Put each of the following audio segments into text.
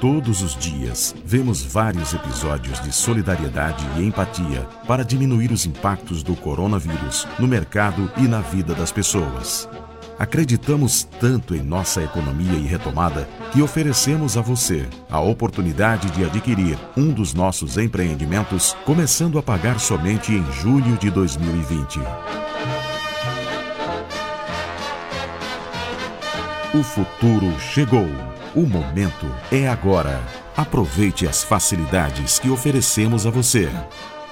Todos os dias, vemos vários episódios de solidariedade e empatia para diminuir os impactos do coronavírus no mercado e na vida das pessoas. Acreditamos tanto em nossa economia e retomada que oferecemos a você a oportunidade de adquirir um dos nossos empreendimentos, começando a pagar somente em julho de 2020. O futuro chegou. O momento é agora. Aproveite as facilidades que oferecemos a você.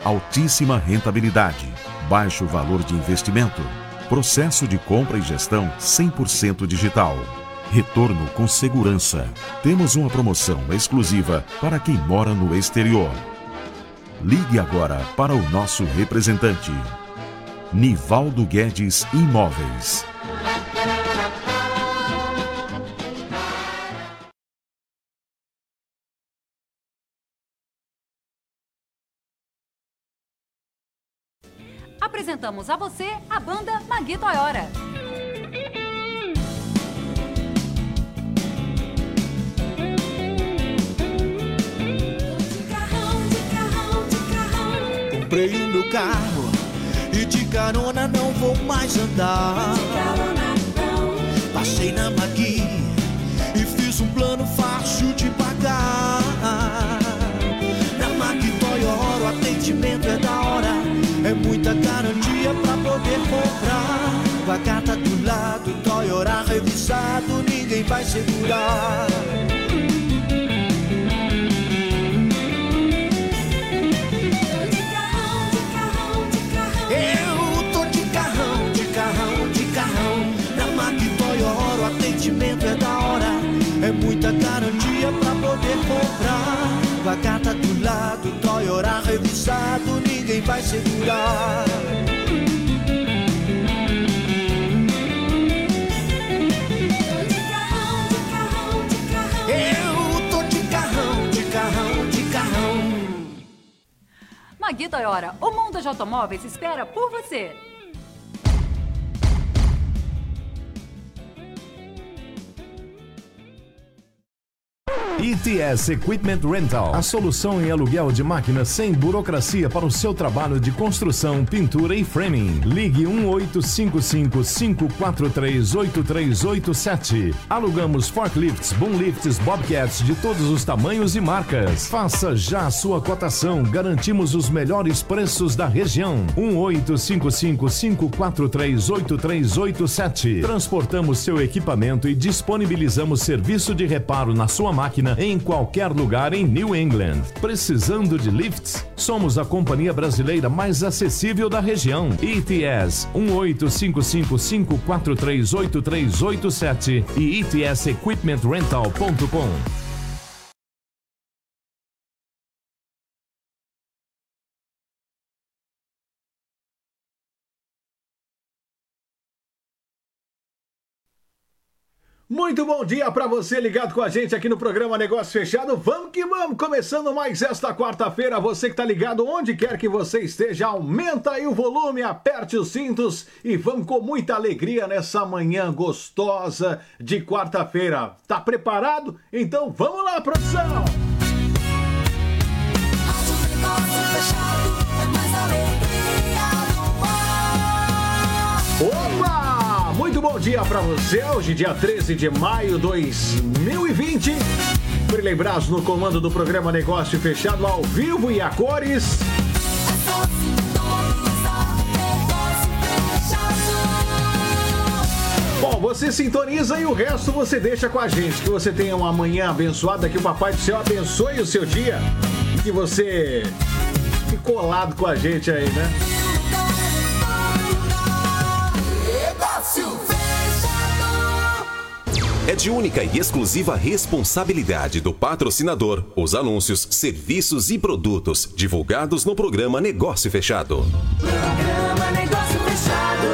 Altíssima rentabilidade, baixo valor de investimento, processo de compra e gestão 100% digital. Retorno com segurança. Temos uma promoção exclusiva para quem mora no exterior. Ligue agora para o nosso representante. Nivaldo Guedes Imóveis. Apresentamos a você a banda Magui Toyora. Comprei o meu carro e de carona não vou mais andar. Passei na Magui Com a carta do lado, Toyota revisado, ninguém vai segurar. Atendimento é da hora. É muita garantia pra poder comprar. Com a carta do lado, Toyota revisado, ninguém vai segurar. Toyora, o mundo de automóveis espera por você. ITS Equipment Rental, a solução em aluguel de máquinas sem burocracia para o seu trabalho de construção, pintura e framing. Ligue 1855-543-8387. Alugamos forklifts, boomlifts, bobcats de todos os tamanhos e marcas. Faça já a sua cotação, garantimos os melhores preços da região. 1855-543-8387. Transportamos seu equipamento e disponibilizamos serviço de reparo na sua máquina em qualquer lugar em New England. Precisando de lifts? Somos a companhia brasileira mais acessível da região. ETS 1855-543-8387 e etsequipmentrental.com. Muito bom dia para você ligado com a gente aqui no programa Negócio Fechado. Vamos que vamos, começando mais esta quarta-feira. Você que tá ligado onde quer que você esteja, aumenta aí o volume, aperte os cintos e vamos com muita alegria nessa manhã gostosa de quarta-feira. Tá preparado? Então vamos lá, produção! Opa! Muito bom dia para você. Hoje, dia 13 de maio de 2020. Brilei Braz no comando do programa Negócio Fechado ao vivo e a cores. Bom, você sintoniza e o resto você deixa com a gente. Que você tenha uma manhã abençoada, que o Papai do Céu abençoe o seu dia e que você fique colado com a gente aí, né? É de única e exclusiva responsabilidade do patrocinador os anúncios, serviços e produtos divulgados no programa Negócio Fechado. Programa Negócio Fechado.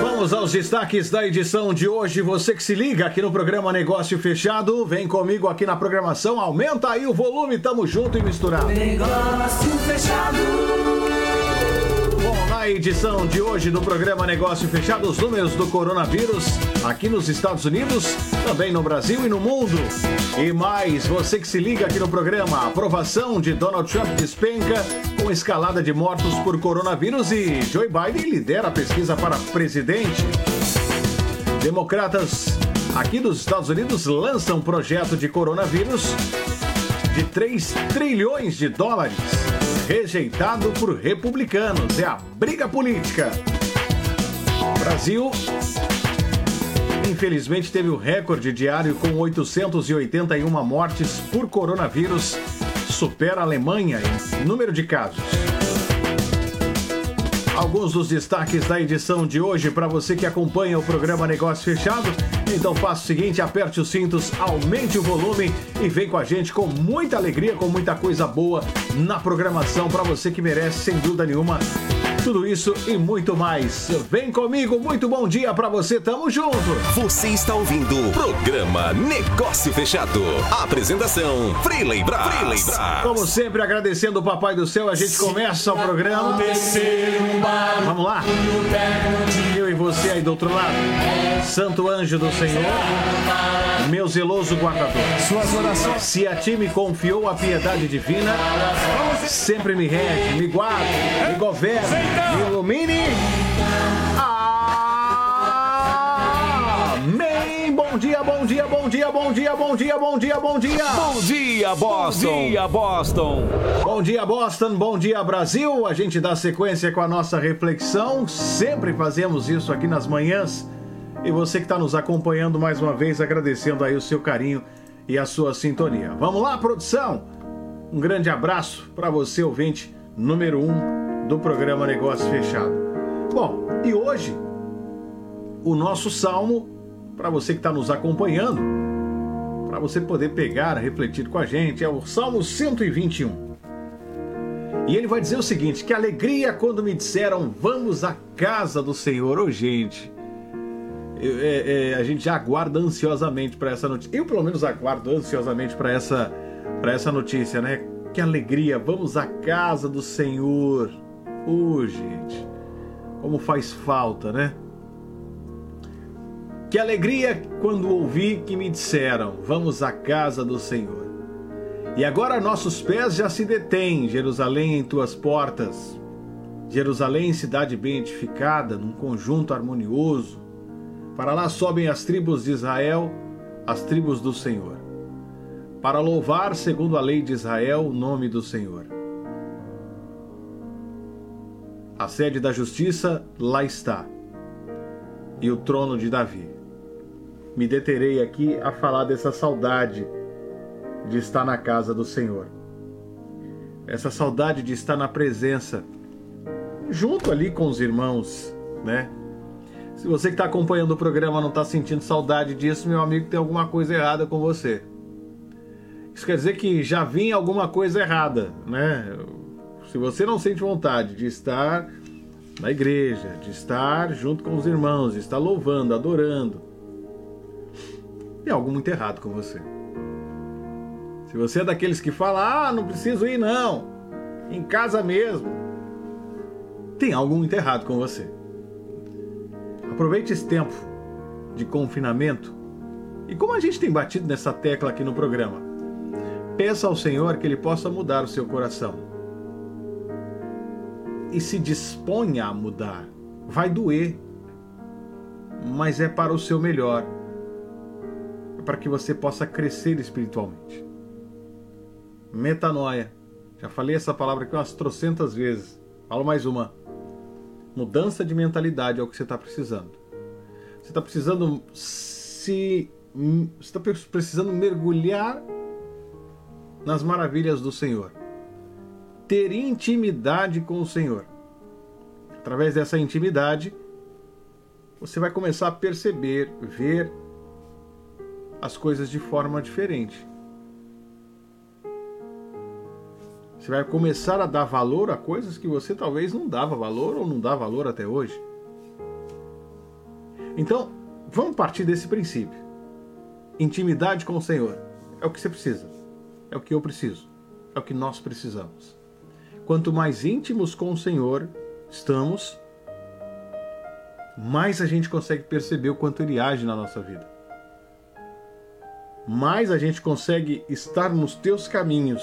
Vamos aos destaques da edição de hoje. Você que se liga aqui no programa Negócio Fechado, vem comigo aqui na programação. Aumenta aí o volume, tamo junto e misturado. Negócio Fechado. Na edição de hoje do programa Negócio Fechado, os números do coronavírus aqui nos Estados Unidos, também no Brasil e no mundo. E mais, você que se liga aqui no programa, a aprovação de Donald Trump despenca com escalada de mortos por coronavírus e Joe Biden lidera a pesquisa para presidente. Democratas aqui dos Estados Unidos lançam projeto de coronavírus de 3 trilhões de dólares, rejeitado por republicanos. É a briga política. Brasil, infelizmente, teve o recorde diário com 881 mortes por coronavírus, supera a Alemanha em número de casos. Alguns dos destaques da edição de hoje para você que acompanha o programa Negócio Fechado. Então faça o seguinte, aperte os cintos, aumente o volume e vem com a gente com muita alegria, com muita coisa boa na programação para você que merece, sem dúvida nenhuma, tudo isso e muito mais. Vem comigo, muito bom dia para você, tamo junto. Você está ouvindo o programa Negócio Fechado. Apresentação Freeley Brás. Freeley Brás. Como sempre, agradecendo o Papai do Céu, a gente começa o programa. Vamos lá. Eu e você aí do outro lado. Santo anjo do Senhor, meu zeloso guardador. Suas orações. Se a ti me confiou a piedade divina, sempre me rege, me guarda, me governa, me ilumine. Bom dia, bom dia, bom dia, bom dia, bom dia, bom dia, bom dia. Bom dia, Boston. Bom dia, Boston. Bom dia, Boston. Bom dia, Brasil. A gente dá sequência com a nossa reflexão. Sempre fazemos isso aqui nas manhãs. E você que está nos acompanhando mais uma vez, agradecendo aí o seu carinho e a sua sintonia. Vamos lá, produção. Um grande abraço para você, ouvinte número um do programa Negócio Fechado. Bom, e hoje o nosso salmo para você que está nos acompanhando, para você poder pegar, refletir com a gente, é o Salmo 121. E ele vai dizer o seguinte: que alegria quando me disseram, vamos à casa do Senhor. Ô, gente, eu, é, é, a gente já aguarda ansiosamente para essa notícia. Eu, pelo menos, aguardo ansiosamente para essa, essa notícia, né? Que alegria, vamos à casa do Senhor. Ô, gente, como faz falta, né? Que alegria quando ouvi que me disseram: Vamos à casa do Senhor. E agora nossos pés já se detêm, Jerusalém, em tuas portas. Jerusalém, cidade bem edificada, num conjunto harmonioso. Para lá sobem as tribos de Israel, as tribos do Senhor. Para louvar, segundo a lei de Israel, o nome do Senhor. A sede da justiça lá está, e o trono de Davi me deterei aqui a falar dessa saudade de estar na casa do Senhor. Essa saudade de estar na presença, junto ali com os irmãos, né? Se você que está acompanhando o programa não está sentindo saudade disso, meu amigo, tem alguma coisa errada com você. Isso quer dizer que já vinha alguma coisa errada, né? Se você não sente vontade de estar na igreja, de estar junto com os irmãos, de estar louvando, adorando, tem algo muito errado com você. Se você é daqueles que fala, ah, não preciso ir não, em casa mesmo, tem algo muito errado com você. Aproveite esse tempo de confinamento e como a gente tem batido nessa tecla aqui no programa, peça ao Senhor que Ele possa mudar o seu coração. E se disponha a mudar. Vai doer, mas é para o seu melhor para que você possa crescer espiritualmente. Metanoia. Já falei essa palavra aqui umas trocentas vezes. Falo mais uma. Mudança de mentalidade é o que você está precisando. Você está precisando se. Você está precisando mergulhar nas maravilhas do Senhor. Ter intimidade com o Senhor. Através dessa intimidade, você vai começar a perceber, ver as coisas de forma diferente. Você vai começar a dar valor a coisas que você talvez não dava valor ou não dá valor até hoje. Então, vamos partir desse princípio. Intimidade com o Senhor é o que você precisa, é o que eu preciso, é o que nós precisamos. Quanto mais íntimos com o Senhor, estamos, mais a gente consegue perceber o quanto ele age na nossa vida. Mais a gente consegue estar nos teus caminhos,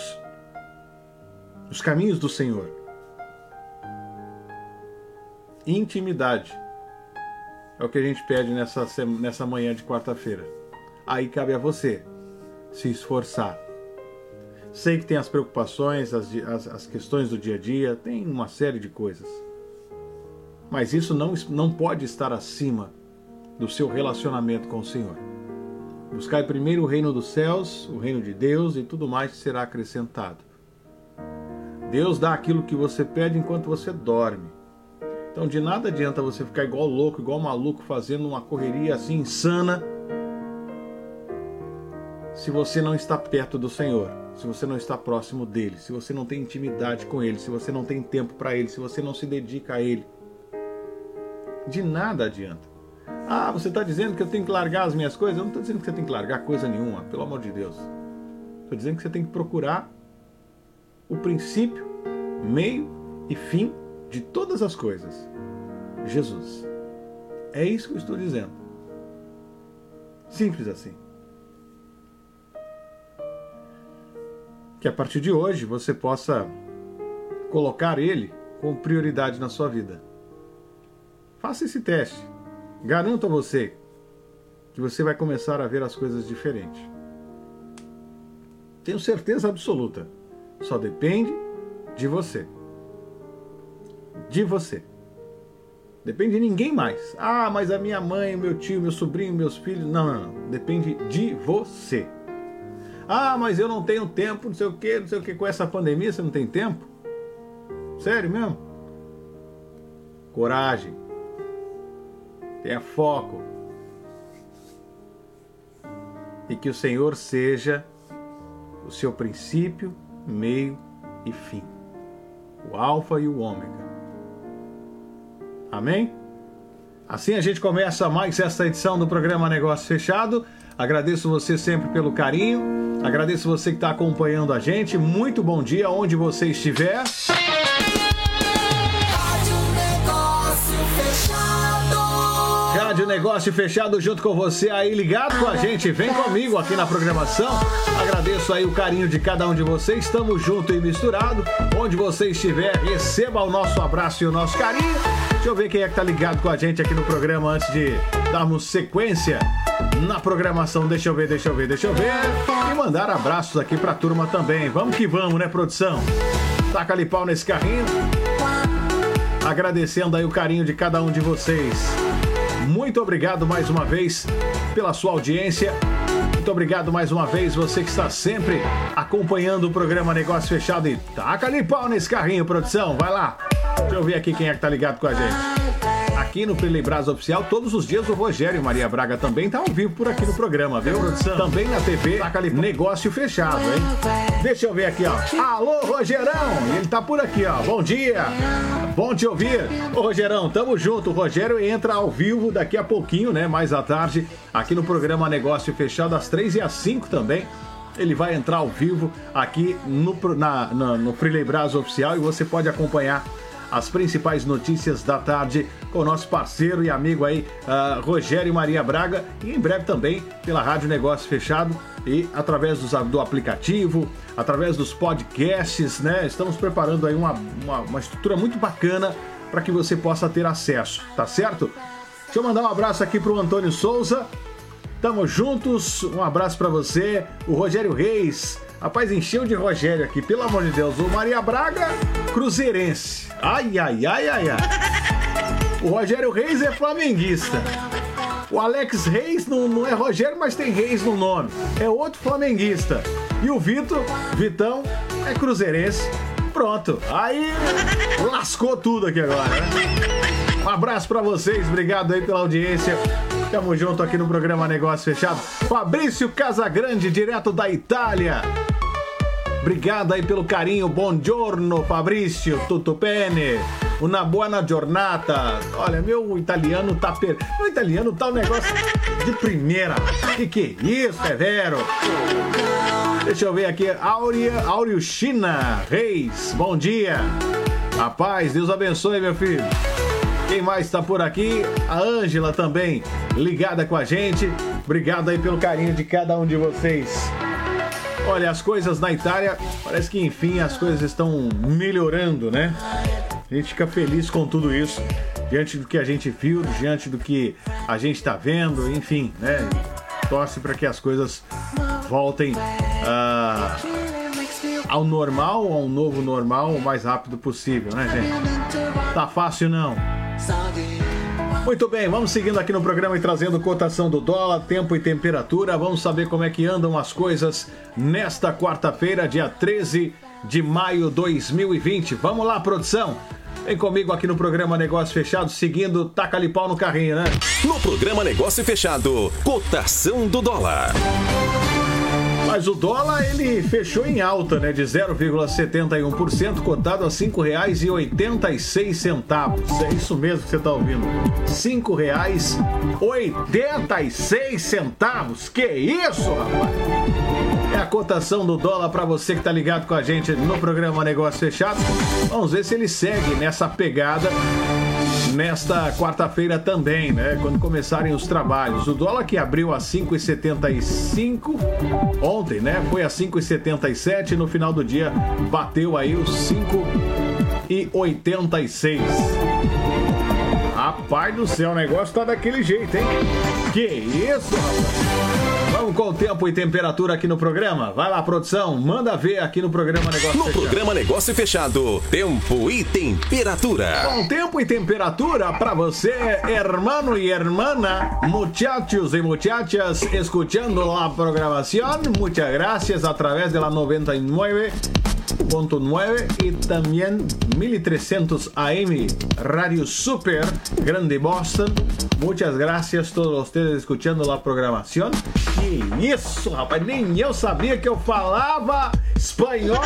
nos caminhos do Senhor. Intimidade é o que a gente pede nessa, nessa manhã de quarta-feira. Aí cabe a você se esforçar. Sei que tem as preocupações, as, as, as questões do dia a dia, tem uma série de coisas. Mas isso não, não pode estar acima do seu relacionamento com o Senhor. Buscai primeiro o reino dos céus, o reino de Deus e tudo mais será acrescentado. Deus dá aquilo que você pede enquanto você dorme. Então de nada adianta você ficar igual louco, igual maluco, fazendo uma correria assim insana, se você não está perto do Senhor, se você não está próximo dele, se você não tem intimidade com ele, se você não tem tempo para ele, se você não se dedica a ele de nada adianta. Ah, você está dizendo que eu tenho que largar as minhas coisas? Eu não estou dizendo que você tem que largar coisa nenhuma, pelo amor de Deus. Estou dizendo que você tem que procurar o princípio, meio e fim de todas as coisas. Jesus. É isso que eu estou dizendo. Simples assim. Que a partir de hoje você possa colocar ele como prioridade na sua vida. Faça esse teste. Garanto a você que você vai começar a ver as coisas diferentes. Tenho certeza absoluta. Só depende de você. De você. Depende de ninguém mais. Ah, mas a minha mãe, meu tio, meu sobrinho, meus filhos. Não, não, não. Depende de você. Ah, mas eu não tenho tempo, não sei o que, não sei o que. Com essa pandemia você não tem tempo? Sério mesmo? Coragem tenha foco. E que o Senhor seja o seu princípio, meio e fim. O Alfa e o Ômega. Amém? Assim a gente começa mais esta edição do programa Negócio Fechado. Agradeço você sempre pelo carinho. Agradeço você que está acompanhando a gente. Muito bom dia onde você estiver. Negócio Fechado junto com você aí, ligado com a gente. Vem comigo aqui na programação. Agradeço aí o carinho de cada um de vocês. Estamos junto e misturado. Onde você estiver, receba o nosso abraço e o nosso carinho. Deixa eu ver quem é que tá ligado com a gente aqui no programa antes de darmos sequência na programação. Deixa eu ver, deixa eu ver, deixa eu ver. E mandar abraços aqui pra turma também. Vamos que vamos, né, produção? Taca ali pau nesse carrinho. Agradecendo aí o carinho de cada um de vocês. Muito obrigado mais uma vez pela sua audiência. Muito obrigado mais uma vez, você que está sempre acompanhando o programa Negócio Fechado. E taca ali pau nesse carrinho, produção. Vai lá. Deixa eu ver aqui quem é que tá ligado com a gente aqui no Brás Oficial. Todos os dias o Rogério Maria Braga também tá ao vivo por aqui no programa, viu? Também na TV, negócio fechado, hein? Deixa eu ver aqui, ó. Alô, Rogerão! Ele tá por aqui, ó. Bom dia! Bom te ouvir. Ô, Rogerão, tamo junto. O Rogério entra ao vivo daqui a pouquinho, né? Mais à tarde, aqui no programa Negócio Fechado, às três e às cinco também ele vai entrar ao vivo aqui no, na, na, no Freeley Brás Oficial e você pode acompanhar as principais notícias da tarde com o nosso parceiro e amigo aí, uh, Rogério Maria Braga, e em breve também pela Rádio Negócio Fechado e através dos, do aplicativo, através dos podcasts, né? Estamos preparando aí uma, uma, uma estrutura muito bacana para que você possa ter acesso, tá certo? Deixa eu mandar um abraço aqui para o Antônio Souza. Tamo juntos, um abraço para você, o Rogério Reis. Rapaz, encheu de Rogério aqui, pelo amor de Deus. O Maria Braga, cruzeirense. Ai, ai, ai, ai, ai. O Rogério Reis é flamenguista. O Alex Reis não, não é Rogério, mas tem Reis no nome. É outro flamenguista. E o Vitor, Vitão, é cruzeirense. Pronto. Aí lascou tudo aqui agora, né? Um abraço para vocês, obrigado aí pela audiência. Tamo junto aqui no programa Negócio Fechado. Fabrício Casagrande, direto da Itália. Obrigado aí pelo carinho. Buongiorno, Fabrício. Tutto bene? Una buona giornata. Olha, meu italiano tá per... Meu italiano tá um negócio de primeira. Que que é isso, é vero? Deixa eu ver aqui. Áurea, Áureo China Reis, bom dia. Rapaz, Deus abençoe, meu filho. Quem mais está por aqui? A Ângela também, ligada com a gente. Obrigado aí pelo carinho de cada um de vocês. Olha, as coisas na Itália, parece que enfim as coisas estão melhorando, né? A gente fica feliz com tudo isso, diante do que a gente viu, diante do que a gente está vendo, enfim, né? Torce para que as coisas voltem ah, ao normal, ao novo normal, o mais rápido possível, né, gente? Tá fácil não. Muito bem, vamos seguindo aqui no programa e trazendo cotação do dólar, tempo e temperatura. Vamos saber como é que andam as coisas nesta quarta-feira, dia 13 de maio de 2020. Vamos lá, produção. Vem comigo aqui no programa Negócio Fechado, seguindo Taca-lhe pau no carrinho, né? No programa Negócio Fechado, cotação do dólar. Mas o dólar ele fechou em alta, né, de 0,71%, cotado a R$ 5,86. É isso mesmo que você está ouvindo. R$ 5,86. Que isso, rapaz? A cotação do dólar para você que está ligado com a gente no programa Negócio Fechado. Vamos ver se ele segue nessa pegada nesta quarta-feira também, né? Quando começarem os trabalhos. O dólar que abriu a 5,75 ontem, né? Foi a 5,77 no final do dia bateu aí os 5,86. Rapaz do céu, o negócio tá daquele jeito, hein? Que isso, rapaz? Vamos com o tempo e temperatura aqui no programa? Vai lá, produção, manda ver aqui no programa Negócio No Fechado. programa Negócio Fechado, tempo e temperatura. Bom tempo e temperatura para você, hermano y hermana, muchachos y muchachas, escuchando la programación. Muchas gracias a través de la 99.9 y también 1300 AM Radio Super Grande Boston. Muchas gracias a todos ustedes escuchando la programación. Que isso, rapaz, nem eu sabia que eu falava espanhol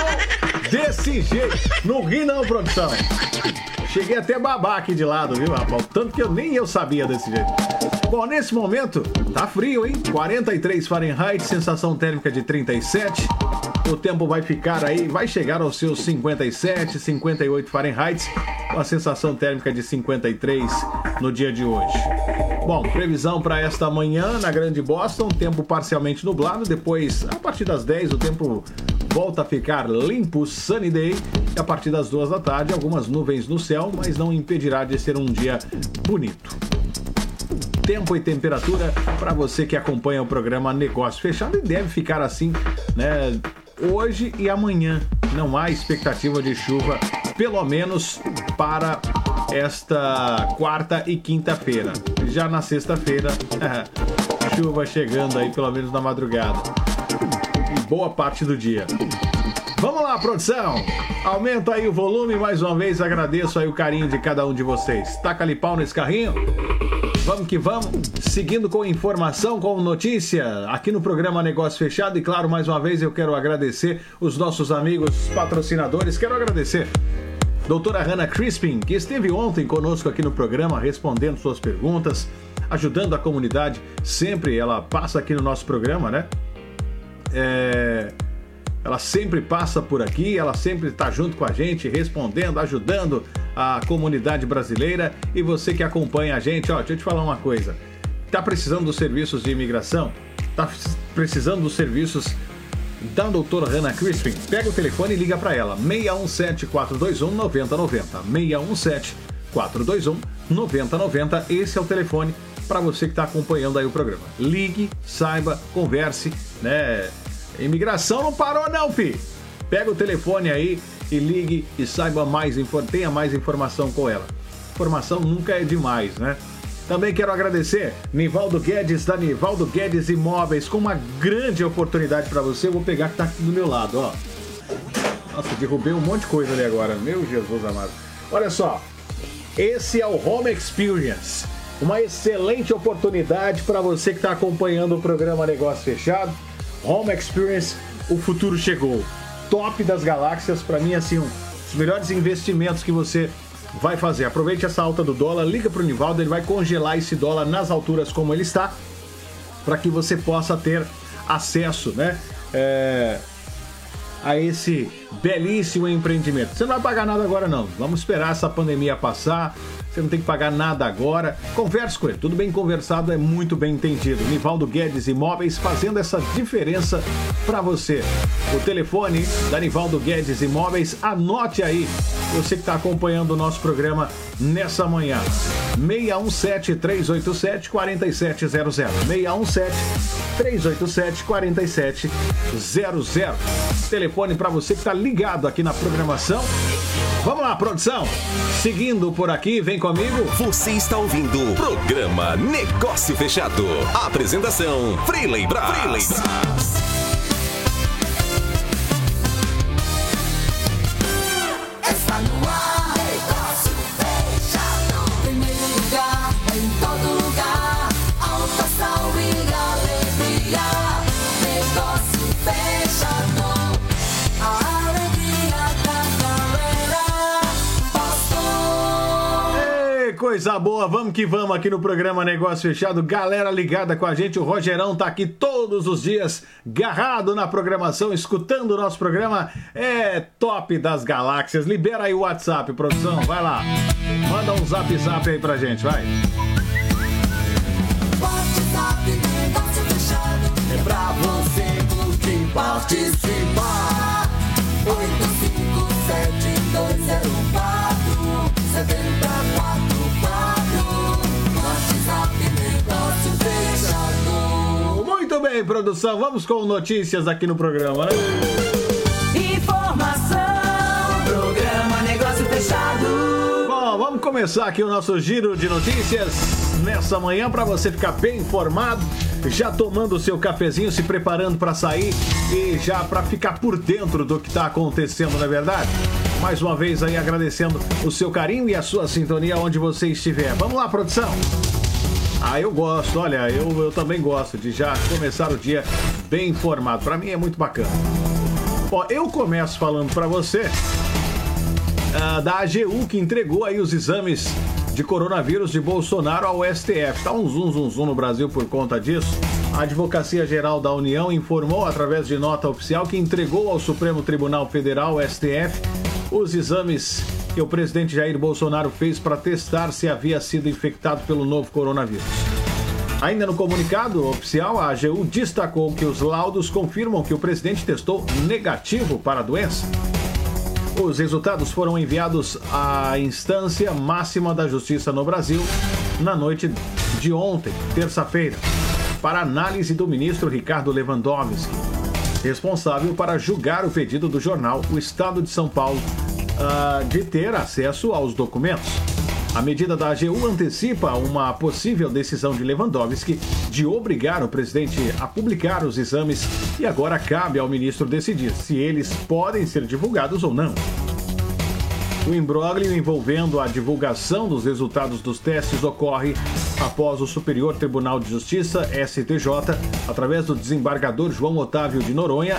desse jeito. Não ri não, produção. Cheguei até babar aqui de lado, viu, rapaz? Tanto que eu nem eu sabia desse jeito. Bom, nesse momento, tá frio, hein? 43 Fahrenheit, sensação térmica de 37. O tempo vai ficar aí, vai chegar aos seus 57, 58 Fahrenheit, com a sensação térmica de 53 no dia de hoje. Bom, previsão para esta manhã na Grande Boston, tempo parcialmente nublado, depois, a partir das 10, o tempo volta a ficar limpo, sunny day, e a partir das duas da tarde, algumas nuvens no céu, mas não impedirá de ser um dia bonito. Tempo e temperatura para você que acompanha o programa Negócio Fechado e deve ficar assim, né? Hoje e amanhã. Não há expectativa de chuva, pelo menos para esta quarta e quinta-feira. Já na sexta-feira, chuva chegando aí, pelo menos na madrugada. E boa parte do dia. Vamos lá, produção! Aumenta aí o volume, mais uma vez agradeço aí o carinho de cada um de vocês. Taca ali pau nesse carrinho. Vamos que vamos, seguindo com informação, com notícia, aqui no programa Negócio Fechado. E claro, mais uma vez eu quero agradecer os nossos amigos patrocinadores. Quero agradecer doutora Hannah Crispin, que esteve ontem conosco aqui no programa, respondendo suas perguntas, ajudando a comunidade. Sempre ela passa aqui no nosso programa, né? É, ela sempre passa por aqui, ela sempre está junto com a gente, respondendo, ajudando a comunidade brasileira. E você que acompanha a gente, ó, deixa eu te falar uma coisa. Tá precisando dos serviços de imigração? Tá precisando dos serviços da doutora Hannah Crispin? Pega o telefone e liga para ela. 617 421 9090. 617 421 9090. Esse é o telefone para você que está acompanhando aí o programa. Ligue, saiba, converse, né? Imigração não parou não, fi. Pega o telefone aí e ligue e saiba mais, tenha mais informação com ela. Informação nunca é demais, né? Também quero agradecer Nivaldo Guedes da Nivaldo Guedes Imóveis com uma grande oportunidade para você. Eu vou pegar que tá aqui do meu lado, ó. Nossa, derrubei um monte de coisa ali agora. Meu Jesus amado. Olha só. Esse é o Home Experience. Uma excelente oportunidade para você que está acompanhando o programa Negócio Fechado. Home Experience, o futuro chegou. Top das galáxias, para mim, assim, um dos melhores investimentos que você vai fazer. Aproveite essa alta do dólar, liga para o Nivaldo, ele vai congelar esse dólar nas alturas como ele está, para que você possa ter acesso, né? É, a esse belíssimo empreendimento. Você não vai pagar nada agora não. Vamos esperar essa pandemia passar. Você não tem que pagar nada agora. Converse com ele. Tudo bem conversado é muito bem entendido. Nivaldo Guedes Imóveis fazendo essa diferença para você. O telefone da Nivaldo Guedes Imóveis, anote aí. Você que está acompanhando o nosso programa nessa manhã. 617 387 4700. 617 387 4700. Telefone para você que está ligado aqui na programação. Vamos lá, produção. Seguindo por aqui, vem comigo. Você está ouvindo o programa Negócio Fechado. Apresentação: Freeley Brás. Freeley Brás. Coisa boa, vamos que vamos aqui no programa Negócio Fechado. Galera ligada com a gente, o Rogerão tá aqui todos os dias, garrado na programação, escutando o nosso programa. É top das galáxias. Libera aí o WhatsApp, produção, vai lá. Manda um zap zap aí pra gente, vai. WhatsApp, negócio fechado. É pra você curtir, participar. 857-204-7044. Bem, produção, vamos com notícias aqui no programa, né? Informação, programa Negócio Fechado. Bom, vamos começar aqui o nosso giro de notícias nessa manhã para você ficar bem informado, já tomando o seu cafezinho, se preparando para sair e já para ficar por dentro do que está acontecendo, não é verdade? Mais uma vez aí agradecendo o seu carinho e a sua sintonia onde você estiver. Vamos lá, produção. Ah, eu gosto, olha, eu, eu também gosto de já começar o dia bem informado. Para mim é muito bacana. Ó, eu começo falando para você ah, da AGU que entregou aí os exames de coronavírus de Bolsonaro ao STF. Tá um zum zum zum no Brasil por conta disso. A Advocacia Geral da União informou através de nota oficial que entregou ao Supremo Tribunal Federal, STF, os exames que o presidente Jair Bolsonaro fez para testar se havia sido infectado pelo novo coronavírus. Ainda no comunicado oficial, a AGU destacou que os laudos confirmam que o presidente testou negativo para a doença. Os resultados foram enviados à instância máxima da Justiça no Brasil na noite de ontem, terça-feira, para análise do ministro Ricardo Lewandowski, responsável para julgar o pedido do jornal O Estado de São Paulo ah, de ter acesso aos documentos. A medida da AGU antecipa uma possível decisão de Lewandowski de obrigar o presidente a publicar os exames e agora cabe ao ministro decidir se eles podem ser divulgados ou não. O imbróglio envolvendo a divulgação dos resultados dos testes ocorre após o Superior Tribunal de Justiça, STJ, através do desembargador João Otávio de Noronha,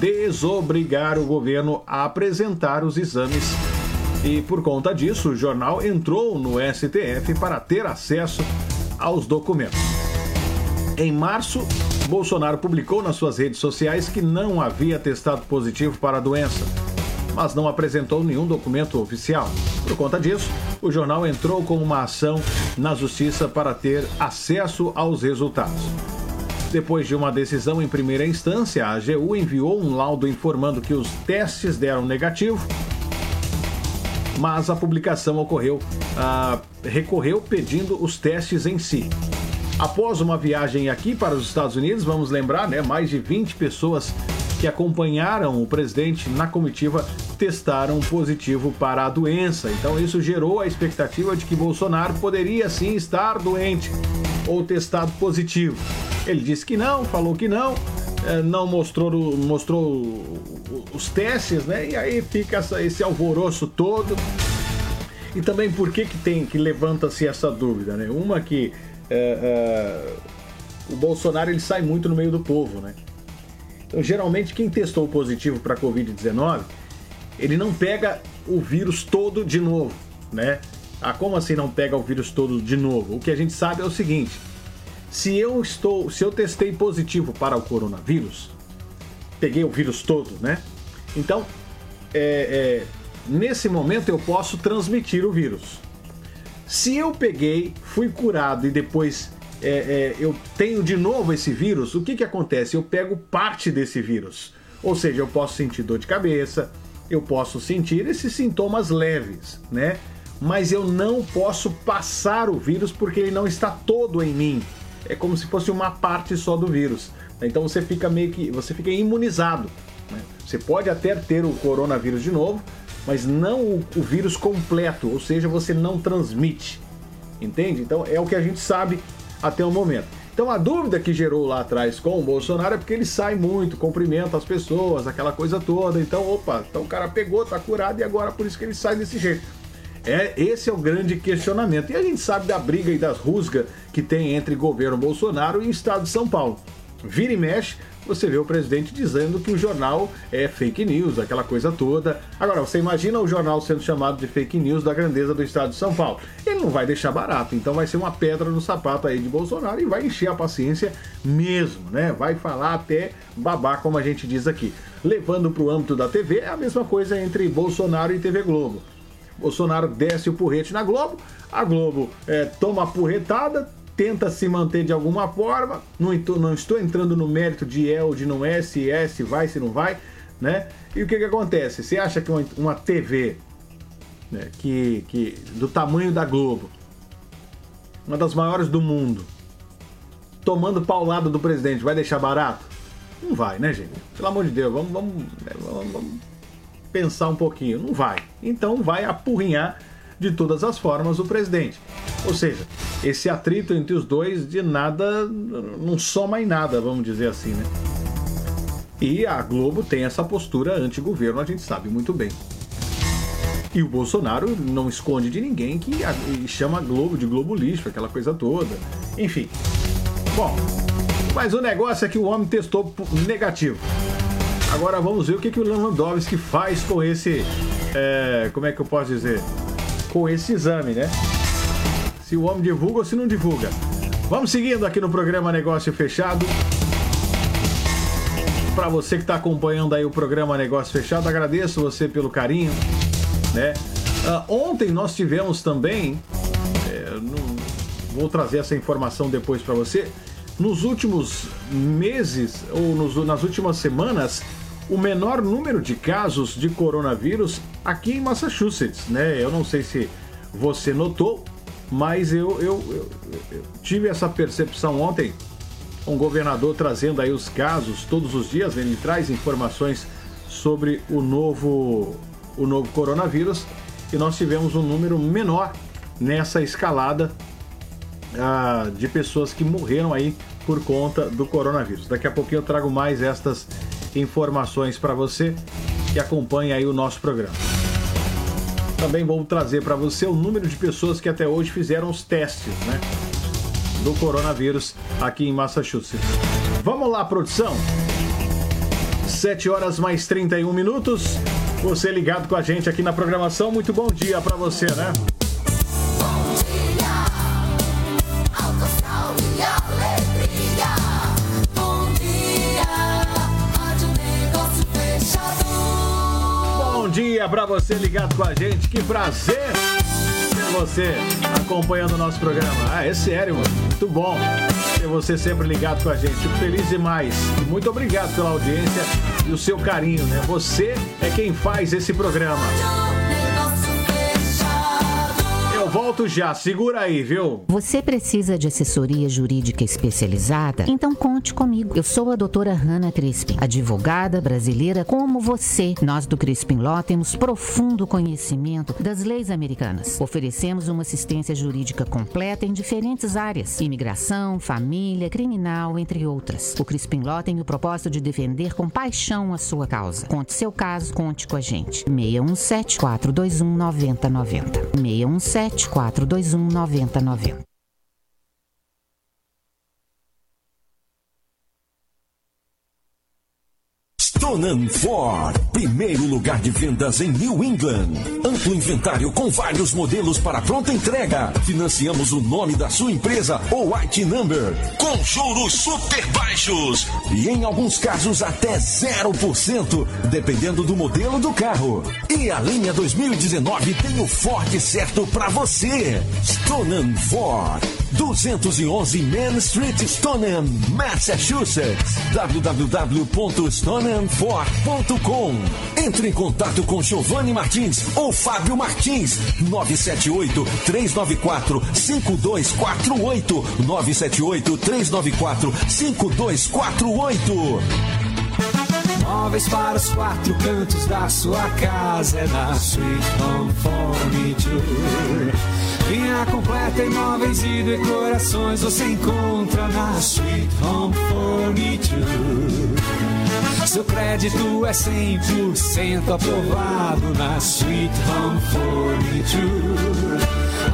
desobrigar o governo a apresentar os exames. E por conta disso, o jornal entrou no STF para ter acesso aos documentos. Em março, Bolsonaro publicou nas suas redes sociais que não havia testado positivo para a doença, mas não apresentou nenhum documento oficial. Por conta disso, o jornal entrou com uma ação na justiça para ter acesso aos resultados. Depois de uma decisão em primeira instância, a AGU enviou um laudo informando que os testes deram negativo mas a publicação ocorreu, recorreu pedindo os testes em si. Após uma viagem aqui para os Estados Unidos, vamos lembrar, né, mais de 20 pessoas que acompanharam o presidente na comitiva testaram positivo para a doença. Então isso gerou a expectativa de que Bolsonaro poderia sim estar doente ou testado positivo. Ele disse que não, falou que não, eh, não mostrou, mostrou os testes, né? E aí fica essa- esse alvoroço todo. E também por que que tem que levanta-se essa dúvida, né? Uma que eh, eh, o Bolsonaro ele sai muito no meio do povo, né? Então, geralmente quem testou positivo para COVID-19, ele não pega o vírus todo de novo, né? Ah, como assim não pega o vírus todo de novo? O que a gente sabe é o seguinte: se eu estou, se eu testei positivo para o coronavírus, peguei o vírus todo, né? Então, é, é, nesse momento eu posso transmitir o vírus. Se eu peguei, fui curado e depois é, é, eu tenho de novo esse vírus, o que, que acontece? Eu pego parte desse vírus. Ou seja, eu posso sentir dor de cabeça, eu posso sentir esses sintomas leves, né? Mas eu não posso passar o vírus porque ele não está todo em mim. É como se fosse uma parte só do vírus. Então você fica meio que você fica imunizado. Né? Você pode até ter o coronavírus de novo, mas não o, o vírus completo, ou seja, você não transmite. Entende? Então é o que a gente sabe até o momento. Então a dúvida que gerou lá atrás com o Bolsonaro é porque ele sai muito, cumprimenta as pessoas, aquela coisa toda. Então, opa, então o cara pegou, tá curado e agora por isso que ele sai desse jeito. É, esse é o grande questionamento. E a gente sabe da briga e das rusgas que tem entre governo Bolsonaro e o estado de São Paulo. Vira e mexe, você vê o presidente dizendo que o jornal é fake news, aquela coisa toda. Agora, você imagina o jornal sendo chamado de fake news da grandeza do estado de São Paulo. Ele não vai deixar barato, então vai ser uma pedra no sapato aí de Bolsonaro e vai encher a paciência mesmo, né? Vai falar até babar, como a gente diz aqui. Levando para o âmbito da TV, é a mesma coisa entre Bolsonaro e TV Globo. Bolsonaro desce o porrete na Globo, a Globo é, toma a porretada, tenta se manter de alguma forma. Não não estou entrando no mérito de é ou de não é, se é, se vai, se não vai, né? E o que, que acontece? Você acha que uma, uma TV né, que, que do tamanho da Globo, uma das maiores do mundo, tomando paulada do presidente, vai deixar barato? Não vai, né, gente? Pelo amor de Deus, vamos, vamos, né, vamos, vamos pensar um pouquinho. Não vai. Então vai apurrinhar de todas as formas o presidente. Ou seja, esse atrito entre os dois de nada não soma em nada, vamos dizer assim, né? E a Globo tem essa postura anti-governo, a gente sabe muito bem. E o Bolsonaro não esconde de ninguém que chama a Globo de Globo lixo, aquela coisa toda. Enfim. Bom, mas o negócio é que o homem testou negativo. Agora vamos ver o que, que o Lewandowski faz com esse. É, como é que eu posso dizer? com esse exame, né? Se o homem divulga ou se não divulga. Vamos seguindo aqui no programa Negócio Fechado. Para você que está acompanhando aí o programa Negócio Fechado, agradeço você pelo carinho, né? Uh, ontem nós tivemos também, é, no, vou trazer essa informação depois para você. Nos últimos meses ou nos, nas últimas semanas, o menor número de casos de coronavírus aqui em Massachusetts, né? Eu não sei se você notou, mas eu, eu, eu, eu tive essa percepção ontem. Um governador trazendo aí os casos todos os dias, ele traz informações sobre o novo, o novo coronavírus e nós tivemos um número menor nessa escalada ah, de pessoas que morreram aí por conta do coronavírus. Daqui a pouquinho eu trago mais estas informações para você que acompanha aí o nosso programa. Também vou trazer para você o número de pessoas que até hoje fizeram os testes, né, do coronavírus aqui em Massachusetts. Vamos lá, produção. 7 horas mais 31 minutos. Você ligado com a gente aqui na programação. Muito bom dia para você, né? Dia para você ligado com a gente. Que prazer ter você acompanhando o nosso programa. Ah, é sério, mano. Muito bom ter você sempre ligado com a gente. Fico feliz demais. Muito obrigado pela audiência e o seu carinho, né? Você é quem faz esse programa volto já. Segura aí, viu? Você precisa de assessoria jurídica especializada? Então conte comigo. Eu sou a doutora Hanna Crispin, advogada brasileira como você. Nós do Crispin Law temos profundo conhecimento das leis americanas. Oferecemos uma assistência jurídica completa em diferentes áreas: imigração, família, criminal, entre outras. O Crispin Law tem o propósito de defender com paixão a sua causa. Conte seu caso, conte com a gente. 617 421 9090. 617 2421 9090. Stonan Ford, primeiro lugar de vendas em New England. Amplo inventário com vários modelos para pronta entrega. Financiamos o nome da sua empresa ou IT Number com juros super baixos e em alguns casos até 0%, dependendo do modelo do carro. E a linha 2019 tem o Ford certo para você. Stonan Ford, 211 Main Street, Stoneham, Massachusetts. www.stoneham.com Entre em contato com Giovanni Martins ou Fábio Martins. 978 394 5248 978 394 5248 Móveis para os quatro cantos da sua casa é na Sweet Home Furniture. Linha completa em móveis e decorações você encontra na Sweet Home Furniture. Seu crédito é 100% aprovado na Sweet Home Furniture.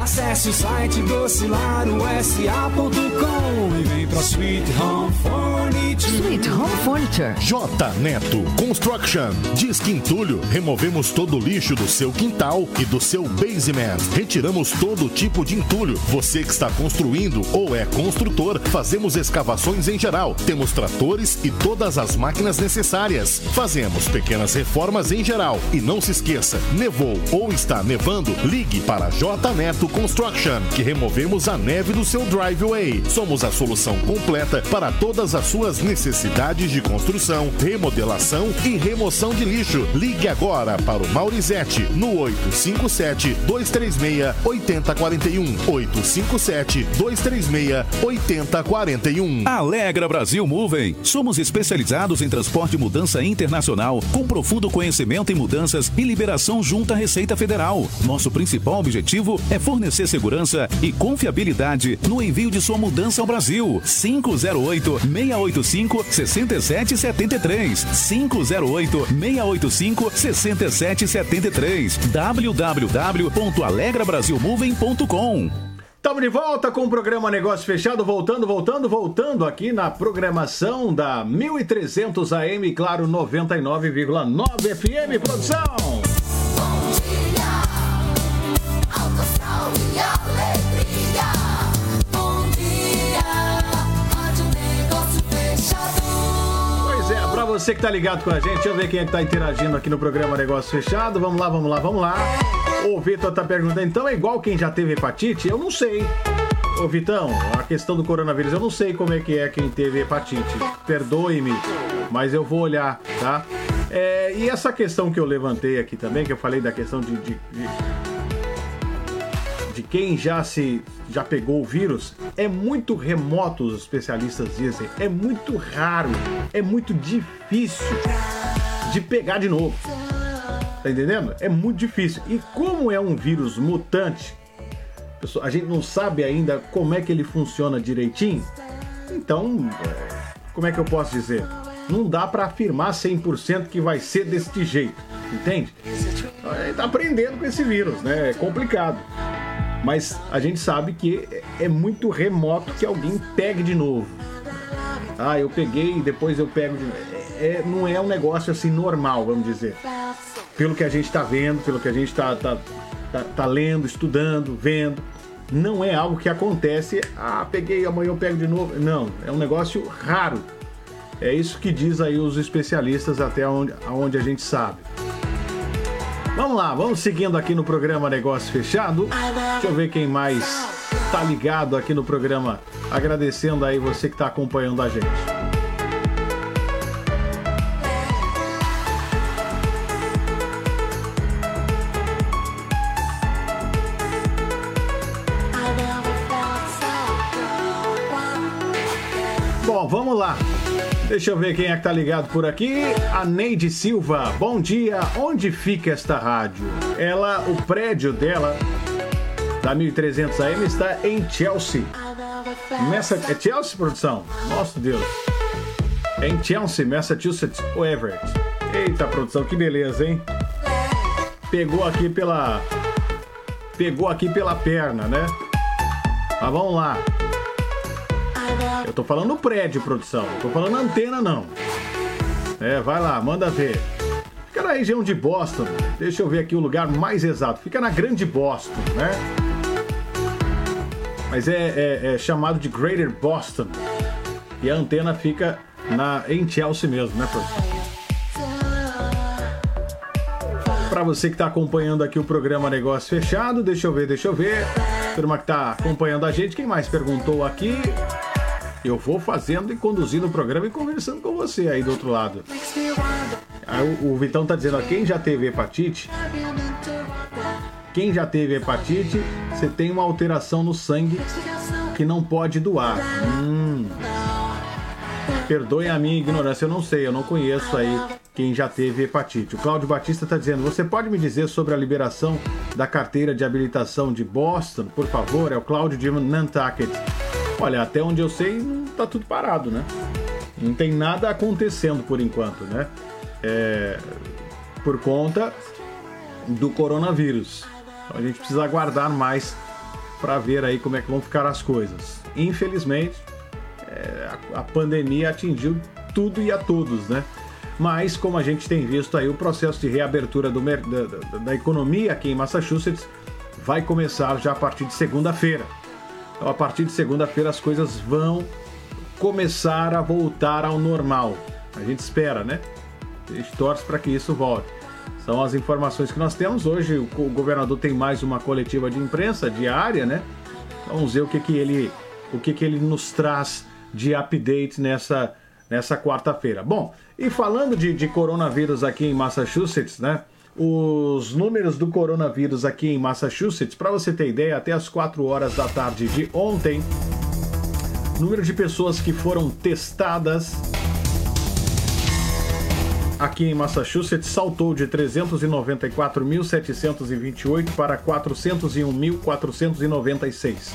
Acesse o site docilarosa.com e vem pra Sweet Home Furniture. Sweet Home Furniture. J Neto Construction. Diz que entulho, removemos todo o lixo do seu quintal e do seu basement. Retiramos todo tipo de entulho. Você que está construindo ou é construtor, fazemos escavações em geral. Temos tratores e todas as máquinas necessárias. Fazemos pequenas reformas em geral. E não se esqueça, nevou ou está nevando, ligue para J Neto Construction, que removemos a neve do seu driveway. Somos a solução completa para todas as suas necessidades de construção, remodelação e remoção de lixo. Ligue agora para o Maurizete no 857 236 8041. 857 236 8041. Alegra Brasil Moving. Somos especializados em transporte mudança internacional, com profundo conhecimento em mudanças e liberação junto à Receita Federal. Nosso principal objetivo é fornecer segurança e confiabilidade no envio de sua mudança ao Brasil. 508 685 6773. 508 685 6773. www.alegrabrasilmoving.com Estamos de volta com o programa Negócio Fechado, voltando, voltando, voltando aqui na programação da 1300 AM, claro, 99,9 FM, produção. Você que tá ligado com a gente, deixa eu ver quem é que tá interagindo aqui no programa Negócio Fechado. Vamos lá, vamos lá, vamos lá. O Vitor tá perguntando, então é igual quem já teve hepatite? Eu não sei. Ô Vitão, a questão do coronavírus, eu não sei como é que é quem teve hepatite. Perdoe-me, mas eu vou olhar, tá? É, e essa questão que eu levantei aqui também, que eu falei da questão de, de, de, de quem já se já pegou o vírus, é muito remoto, os especialistas dizem. É muito raro, é muito difícil de pegar de novo. Tá entendendo? É muito difícil. E como é um vírus mutante, a gente não sabe ainda como é que ele funciona direitinho. Então, é, como é que eu posso dizer? Não dá para afirmar 100% que vai ser deste jeito, entende? Gente tá aprendendo com esse vírus, né? É complicado. Mas a gente sabe que é muito remoto que alguém pegue de novo. Ah, eu peguei e depois eu pego de novo. É, não é um negócio assim normal, vamos dizer. Pelo que a gente está vendo, pelo que a gente está tá, tá, tá lendo, estudando, vendo. Não é algo que acontece, ah, peguei, amanhã eu pego de novo. Não, é um negócio raro. É isso que diz aí os especialistas até onde, onde a gente sabe. Vamos lá, vamos seguindo aqui no programa Negócio Fechado. Deixa eu ver quem mais tá ligado aqui no programa. Agradecendo aí você que tá acompanhando a gente. Bom, vamos lá. Deixa eu ver quem é que tá ligado por aqui. A Neide Silva. Bom dia. Onde fica esta rádio? Ela, o prédio dela, da 1300 AM, está em Chelsea. Massa... É Chelsea, produção? Nossa Deus. É em Chelsea, Massachusetts, ou Everett. Eita, produção, que beleza, hein? Pegou aqui pela. Pegou aqui pela perna, né? Mas vamos lá. Eu tô falando prédio, produção. Não tô falando antena, não. É, vai lá, manda ver. Fica na região de Boston. Deixa eu ver aqui o lugar mais exato. Fica na Grande Boston, né? Mas é, é- é chamado de Greater Boston. E a antena fica na, em Chelsea mesmo, né, professor? Para você que está acompanhando aqui o programa Negócio Fechado, deixa eu ver, deixa eu ver. Turma que está acompanhando a gente, quem mais perguntou aqui? Eu vou fazendo e conduzindo o programa e conversando com você aí do outro lado. O, o Vitão tá dizendo, ó, quem já teve hepatite, quem já teve hepatite, você tem uma alteração no sangue que não pode doar. Hum. Perdoe a minha ignorância, eu não sei, eu não conheço aí quem já teve hepatite. O Cláudio Batista está dizendo: Você pode me dizer sobre a liberação da carteira de habilitação de Boston, por favor? É o Cláudio de Nantucket. Olha, até onde eu sei, tá tudo parado, né? Não tem nada acontecendo por enquanto, né? É, por conta do coronavírus. Então a gente precisa aguardar mais para ver aí como é que vão ficar as coisas. Infelizmente, é, a, pandemia atingiu tudo e a todos, né? Mas, como a gente tem visto aí, o processo de reabertura do da, da- da economia aqui em Massachusetts vai começar já a partir de segunda-feira. Então, a partir de segunda-feira, as coisas vão começar a voltar ao normal. A gente espera, né? A gente torce para que isso volte. São as informações que nós temos hoje. O governador tem mais uma coletiva de imprensa diária, né? Vamos ver o que, que ele o que, que ele nos traz de update nessa, nessa quarta-feira. Bom, e falando de, de coronavírus aqui em Massachusetts, né? Os números do coronavírus aqui em Massachusetts, para você ter ideia, até as 4 horas da tarde de ontem, número de pessoas que foram testadas aqui em Massachusetts saltou de 394.728 para 401.496.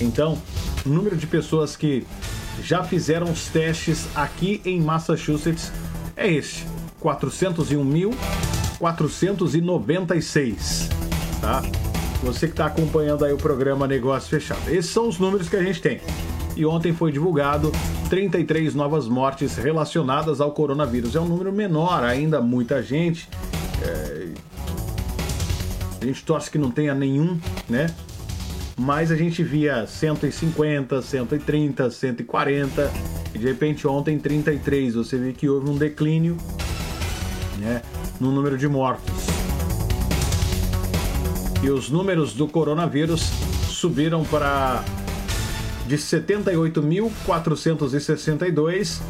Então, o número de pessoas que já fizeram os testes aqui em Massachusetts é este: 401.496. Tá? Você que está acompanhando aí o programa Negócio Fechado. Esses são os números que a gente tem. E ontem foi divulgado 33 novas mortes relacionadas ao coronavírus. É um número menor, ainda muita gente. É, A gente torce que não tenha nenhum, né? Mas a gente via 150, 130, 140 e de repente ontem 33. Você vê que houve um declínio, né, no número de mortos. E os números do coronavírus subiram para de 78.462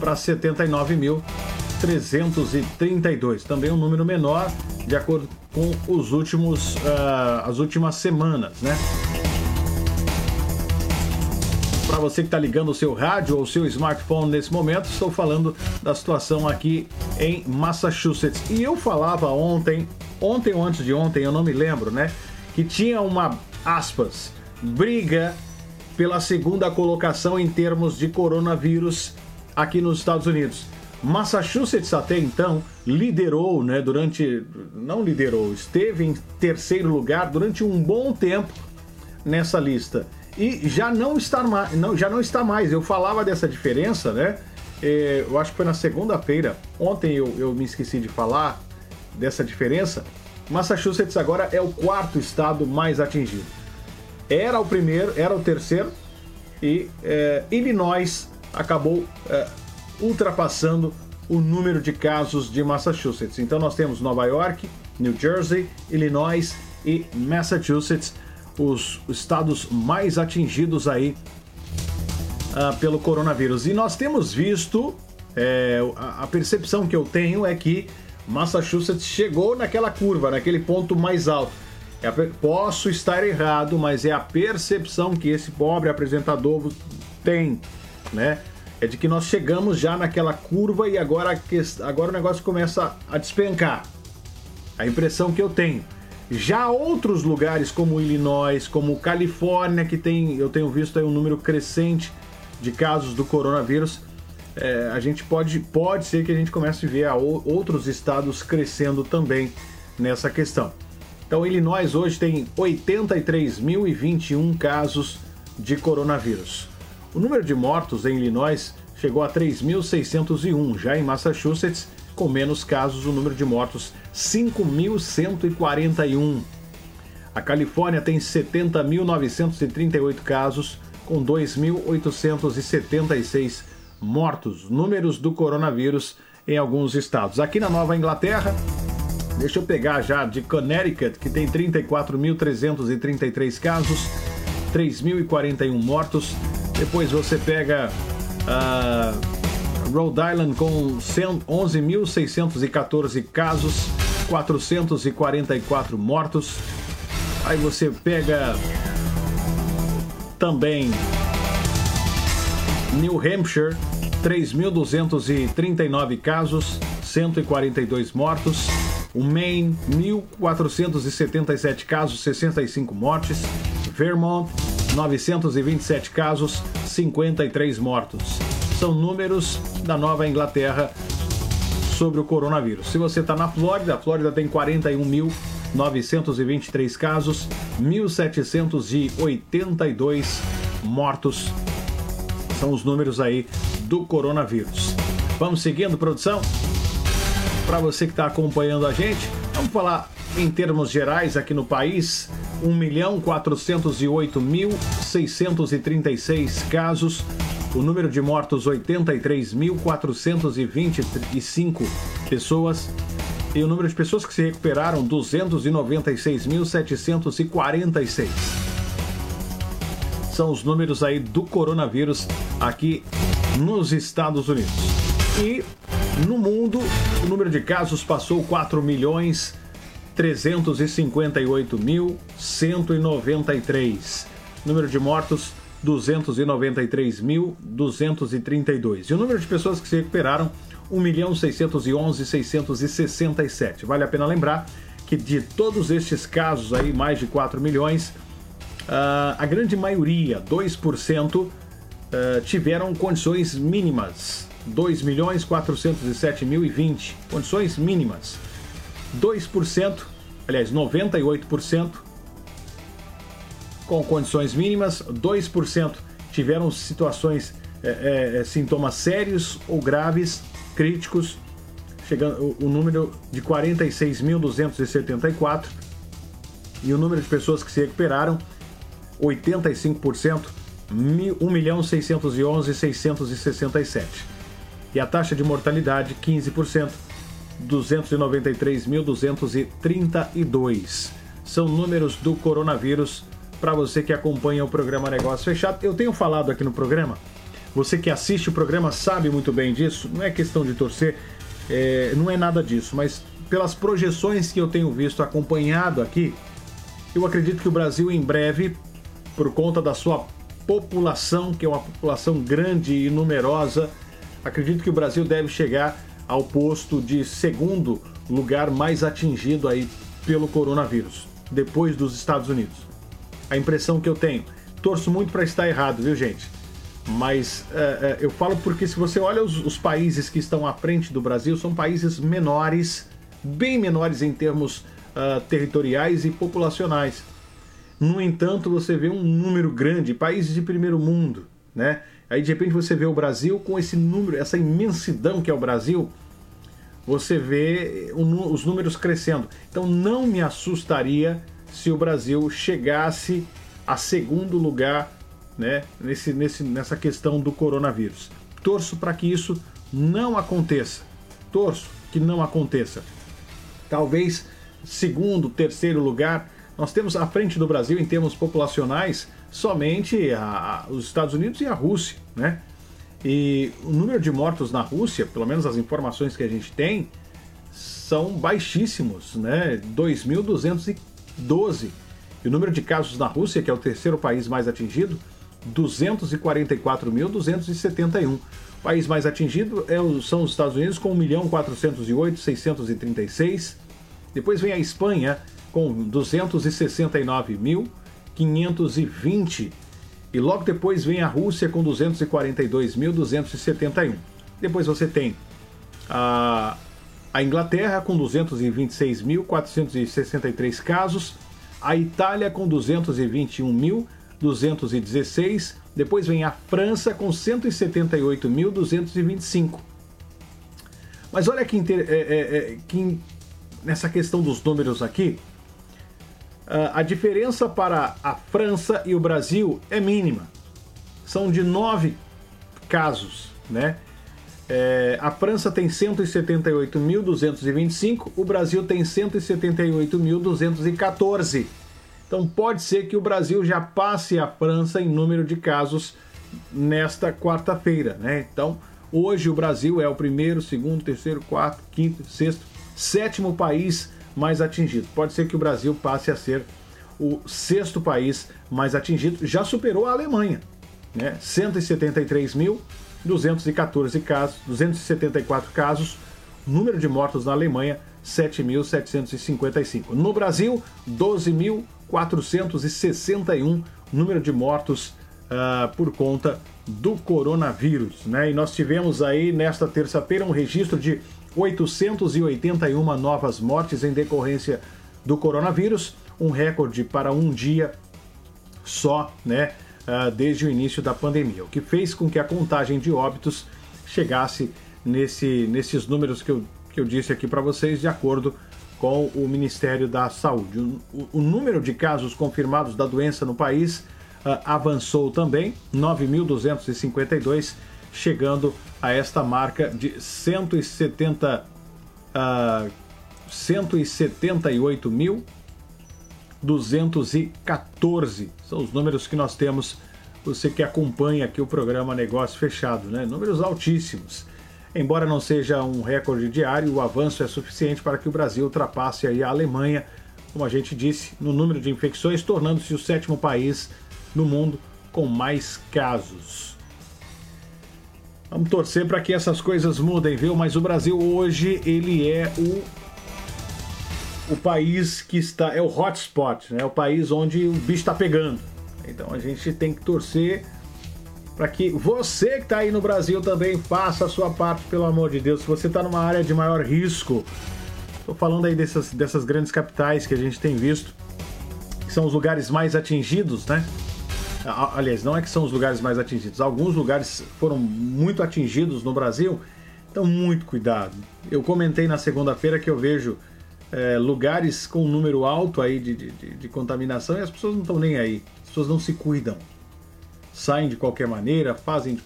para 79.332. Também um número menor, de acordo com os últimos, ah, as últimas semanas, né? Você que está ligando o seu rádio ou o seu smartphone nesse momento, estou falando da situação aqui em Massachusetts. E eu falava ontem, ontem ou antes de ontem, eu não me lembro, né? Que tinha uma, aspas, briga pela segunda colocação em termos de coronavírus aqui nos Estados Unidos. Massachusetts até então liderou, né, durante não liderou, esteve em terceiro lugar durante um bom tempo nessa lista e já não está mais, não, já não está mais. Eu falava dessa diferença, né? Eh, eu acho que foi na segunda-feira. Ontem eu, eu me esqueci de falar dessa diferença. Massachusetts agora é o quarto estado mais atingido. Era o primeiro, era o terceiro e eh, Illinois acabou eh, ultrapassando o número de casos de Massachusetts. Então nós temos Nova York, New Jersey, Illinois e Massachusetts, os estados mais atingidos aí ah, pelo coronavírus. E nós temos visto, é, a, percepção que eu tenho é que Massachusetts chegou naquela curva, naquele ponto mais alto. É posso estar errado, mas é a percepção que esse pobre apresentador tem, né? É de que nós chegamos já naquela curva e agora, agora o negócio começa a despencar. A impressão que eu tenho. Já outros lugares como Illinois, como Califórnia, que tem, eu tenho visto aí um número crescente de casos do coronavírus, é, a gente pode, pode ser que a gente comece a ver a outros estados crescendo também nessa questão. Então, Illinois hoje tem 83.021 casos de coronavírus. O número de mortos em Illinois chegou a 3.601. Já em Massachusetts, com menos casos, o número de mortos 5.141. A Califórnia tem 70.938 casos, com 2.876 mortos. Números do coronavírus em alguns estados. Aqui na Nova Inglaterra, deixa eu pegar já de Connecticut, que tem 34.333 casos, 3.041 mortos. Depois você pega uh, Rhode Island com 11.614 casos, 444 mortos. Aí você pega também New Hampshire, 3.239 casos, 142 mortos. O Maine, 1.477 casos, 65 mortes. Vermont, 927 casos, 53 mortos. São números da Nova Inglaterra sobre o coronavírus. Se você está na Flórida, a Flórida tem 41.923 casos, 1.782 mortos. São os números aí do coronavírus. Vamos seguindo, produção? Para você que está acompanhando a gente, vamos falar em termos gerais aqui no país. 1.408.636 casos, o número de mortos 83.425 pessoas e o número de pessoas que se recuperaram 296.746. São os números aí do coronavírus aqui nos Estados Unidos. E no mundo, o número de casos passou 4 milhões 358.193. Número de mortos 293.232. E o número de pessoas que se recuperaram 1.611.667. Vale a pena lembrar que de todos estes casos aí, mais de 4 milhões, uh, a grande maioria, 2%, uh, tiveram condições mínimas. 2 milhões 407 mil e 20 condições mínimas. 2%, aliás, 98% com condições mínimas, 2% tiveram situações, é, é, sintomas sérios ou graves, críticos, chegando o, o número de 46.274 e o número de pessoas que se recuperaram, 85%, 1.611.667. E a taxa de mortalidade, 15%, 293.232. São números do coronavírus para você que acompanha o programa Negócio Fechado. Eu tenho falado aqui no programa, você que assiste o programa sabe muito bem disso, não é questão de torcer, é, não é nada disso, mas pelas projeções que eu tenho visto acompanhado aqui, eu acredito que o Brasil em breve, por conta da sua população, que é uma população grande e numerosa, acredito que o Brasil deve chegar ao posto de segundo lugar mais atingido aí pelo coronavírus, depois dos Estados Unidos. A impressão que eu tenho. Torço muito para estar errado, viu, gente? Mas é, é, eu falo porque se você olha os, os, países que estão à frente do Brasil, são países menores, bem menores em termos uh, territoriais e populacionais. No entanto, você vê um número grande, países de primeiro mundo, né? Aí de repente você vê o Brasil com esse número, essa imensidão que é o Brasil, você vê os números crescendo. Então não me assustaria se o Brasil chegasse a segundo lugar né, nesse, nesse, nessa questão do coronavírus. Torço para que isso não aconteça. Torço que não aconteça. Talvez segundo, terceiro lugar. Nós temos à frente do Brasil, em termos populacionais, somente a, a, os Estados Unidos e a Rússia, né? E o número de mortos na Rússia, pelo menos as informações que a gente tem, são baixíssimos, né? 2.212. E o número de casos na Rússia, que é o terceiro país mais atingido, 244.271. O país mais atingido é são os Estados Unidos com 1.408.636. Depois vem a Espanha com 269.520 e logo depois vem a Rússia com 242.271. Depois você tem a, a Inglaterra com 226.463 casos, a Itália com 221.216, Depois vem a França com 178.225. Mas olha que, inter... é, é, é, que nessa questão dos números aqui, ah, a diferença para a França e o Brasil é mínima. São de nove casos, né? É, a França tem 178.225, o Brasil tem 178.214. Então pode ser que o Brasil já passe a França em número de casos nesta quarta-feira, né? Então hoje o Brasil é o primeiro, segundo, terceiro, quarto, quinto, sexto, sétimo país mais atingido. Pode ser que o Brasil passe a ser o sexto país mais atingido, já superou a Alemanha, né? 173 mil 214 casos, 274 casos, número de mortos na Alemanha 7.755. No Brasil, 12.461 número de mortos uh, por conta do coronavírus, né? E nós tivemos aí nesta terça-feira um registro de 881 novas mortes em decorrência do coronavírus, um recorde para um dia só, né? Uh, desde o início da pandemia, o que fez com que a contagem de óbitos chegasse nesse, nesses números que eu, que eu disse aqui para vocês, de acordo com o Ministério da Saúde. O, o, número de casos confirmados da doença no país uh, avançou também, 9.252, chegando a esta marca de 170, uh, 178 mil 214. São os números que nós temos, você que acompanha aqui o programa Negócio Fechado, né? Números altíssimos. Embora não seja um recorde diário, o avanço é suficiente para que o Brasil ultrapasse aí a Alemanha, como a gente disse, no número de infecções, tornando-se o sétimo país no mundo com mais casos. Vamos torcer para que essas coisas mudem, viu? Mas o Brasil hoje ele é o o país que está. É o hotspot, né? É o país onde o bicho está pegando. Então a gente tem que torcer para que você que está aí no Brasil também faça a sua parte, pelo amor de Deus. Se você está numa área de maior risco, estou falando aí dessas, dessas grandes capitais que a gente tem visto, que são os lugares mais atingidos, né? Aliás, não é que são os lugares mais atingidos, alguns lugares foram muito atingidos no Brasil, então muito cuidado. Eu comentei na segunda-feira que eu vejo é, lugares com um número alto aí de, de, de, contaminação e as pessoas não estão nem aí. As pessoas não se cuidam. Saem de qualquer maneira, fazem de.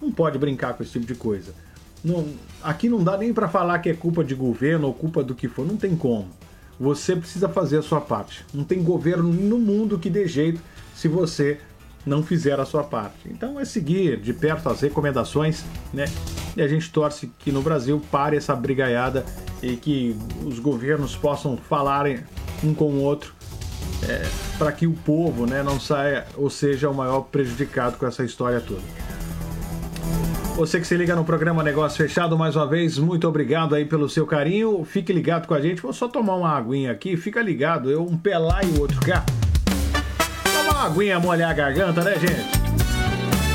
Não pode brincar com esse tipo de coisa. Não, aqui não dá nem para falar que é culpa de governo ou culpa do que for, não tem como. Você precisa fazer a sua parte. Não tem governo no mundo que dê jeito se você não fizer a sua parte. Então é seguir de perto as recomendações, né? E a gente torce que no Brasil pare essa brigaiada e que os governos possam falar um com o outro é, para que o povo né, não saia ou seja o maior prejudicado com essa história toda. Você que se liga no programa Negócio Fechado, mais uma vez, muito obrigado aí pelo seu carinho. Fique ligado com a gente. Vou só tomar uma aguinha aqui. Fica ligado, eu um pelar e o outro cá. Toma uma aguinha, molhar a garganta, né, gente?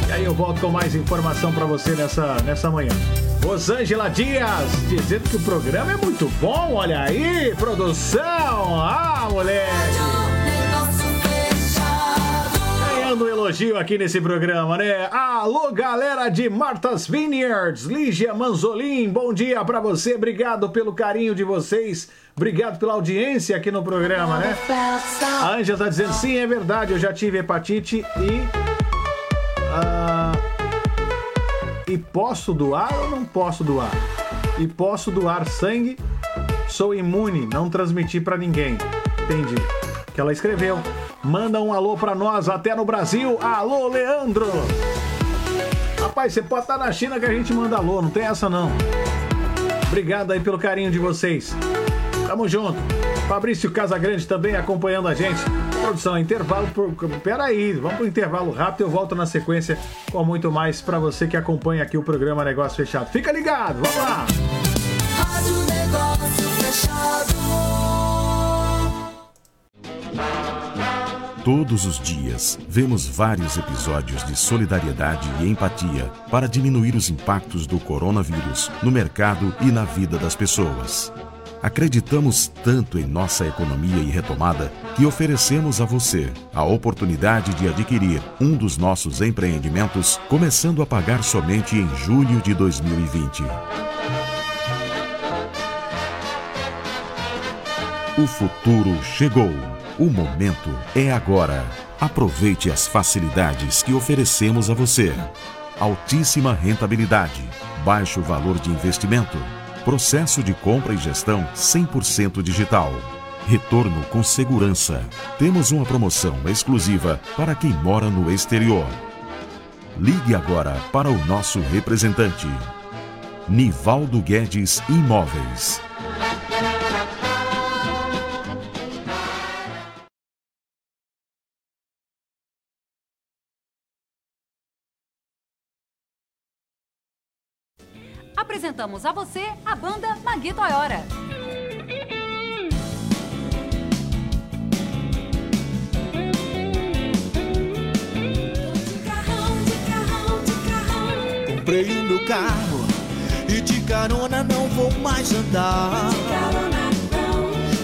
E aí eu volto com mais informação para você nessa, nessa manhã. Rosângela Dias, dizendo que o programa é muito bom, olha aí, produção! Ah, moleque! Ganhando um elogio aqui nesse programa, né? Alô, galera de Martha's Vineyards, Lígia Manzolin, bom dia para você, obrigado pelo carinho de vocês, obrigado pela audiência aqui no programa, né? A Anja tá dizendo, sim, é verdade, eu já tive hepatite e... Uh, e posso doar ou não posso doar? E posso doar sangue? Sou imune, não transmiti para ninguém. Entendi. Que ela escreveu. Manda um alô para nós até no Brasil. Alô, Leandro! Rapaz, você pode estar na China que a gente manda alô, não tem essa não. Obrigado aí pelo carinho de vocês. Tamo junto. Fabrício Casagrande também acompanhando a gente. Produção, intervalo. Por... Peraí, vamos pro intervalo rápido. Eu volto na sequência com muito mais para você que acompanha aqui o programa Negócio Fechado. Fica ligado, vamos lá! Rádio Negócio Fechado. Todos os dias, vemos vários episódios de solidariedade e empatia para diminuir os impactos do coronavírus no mercado e na vida das pessoas. Acreditamos tanto em nossa economia e retomada que oferecemos a você a oportunidade de adquirir um dos nossos empreendimentos, começando a pagar somente em julho de 2020. O futuro chegou. O momento é agora. Aproveite as facilidades que oferecemos a você. Altíssima rentabilidade, baixo valor de investimento, processo de compra e gestão 100% digital. Retorno com segurança. Temos uma promoção exclusiva para quem mora no exterior. Ligue agora para o nosso representante. Nivaldo Guedes Imóveis. Apresentamos a você a banda Magui Toyora. Comprei o meu carro e de carona não vou mais andar.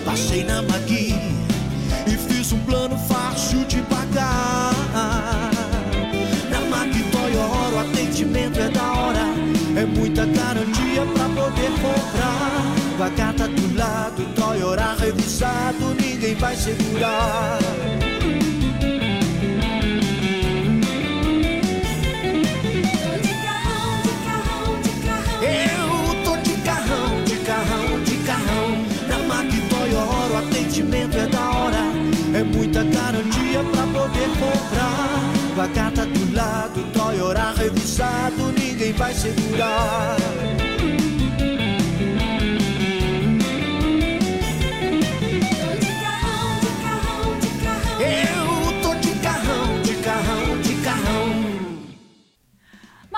Passei na Magui e fiz um plano comprar. Com a carta do lado, Toyota revisado, ninguém vai segurar. Eu tô de carrão, de carrão, de carrão. Na Mac Toyota o atendimento é da hora. É muita garantia pra poder comprar. Com a carta do lado, Toyota revisado, ninguém vai segurar.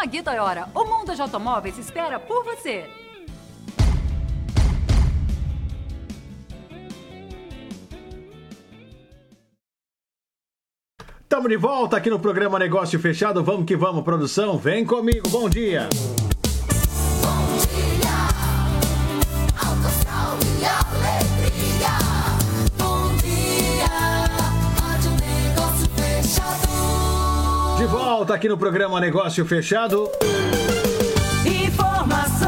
Magui Toyora, o mundo de automóveis espera por você. Estamos de volta aqui no programa Negócio Fechado. Vamos que vamos, produção. Vem comigo. Bom dia. De volta aqui no programa Negócio Fechado. Informação,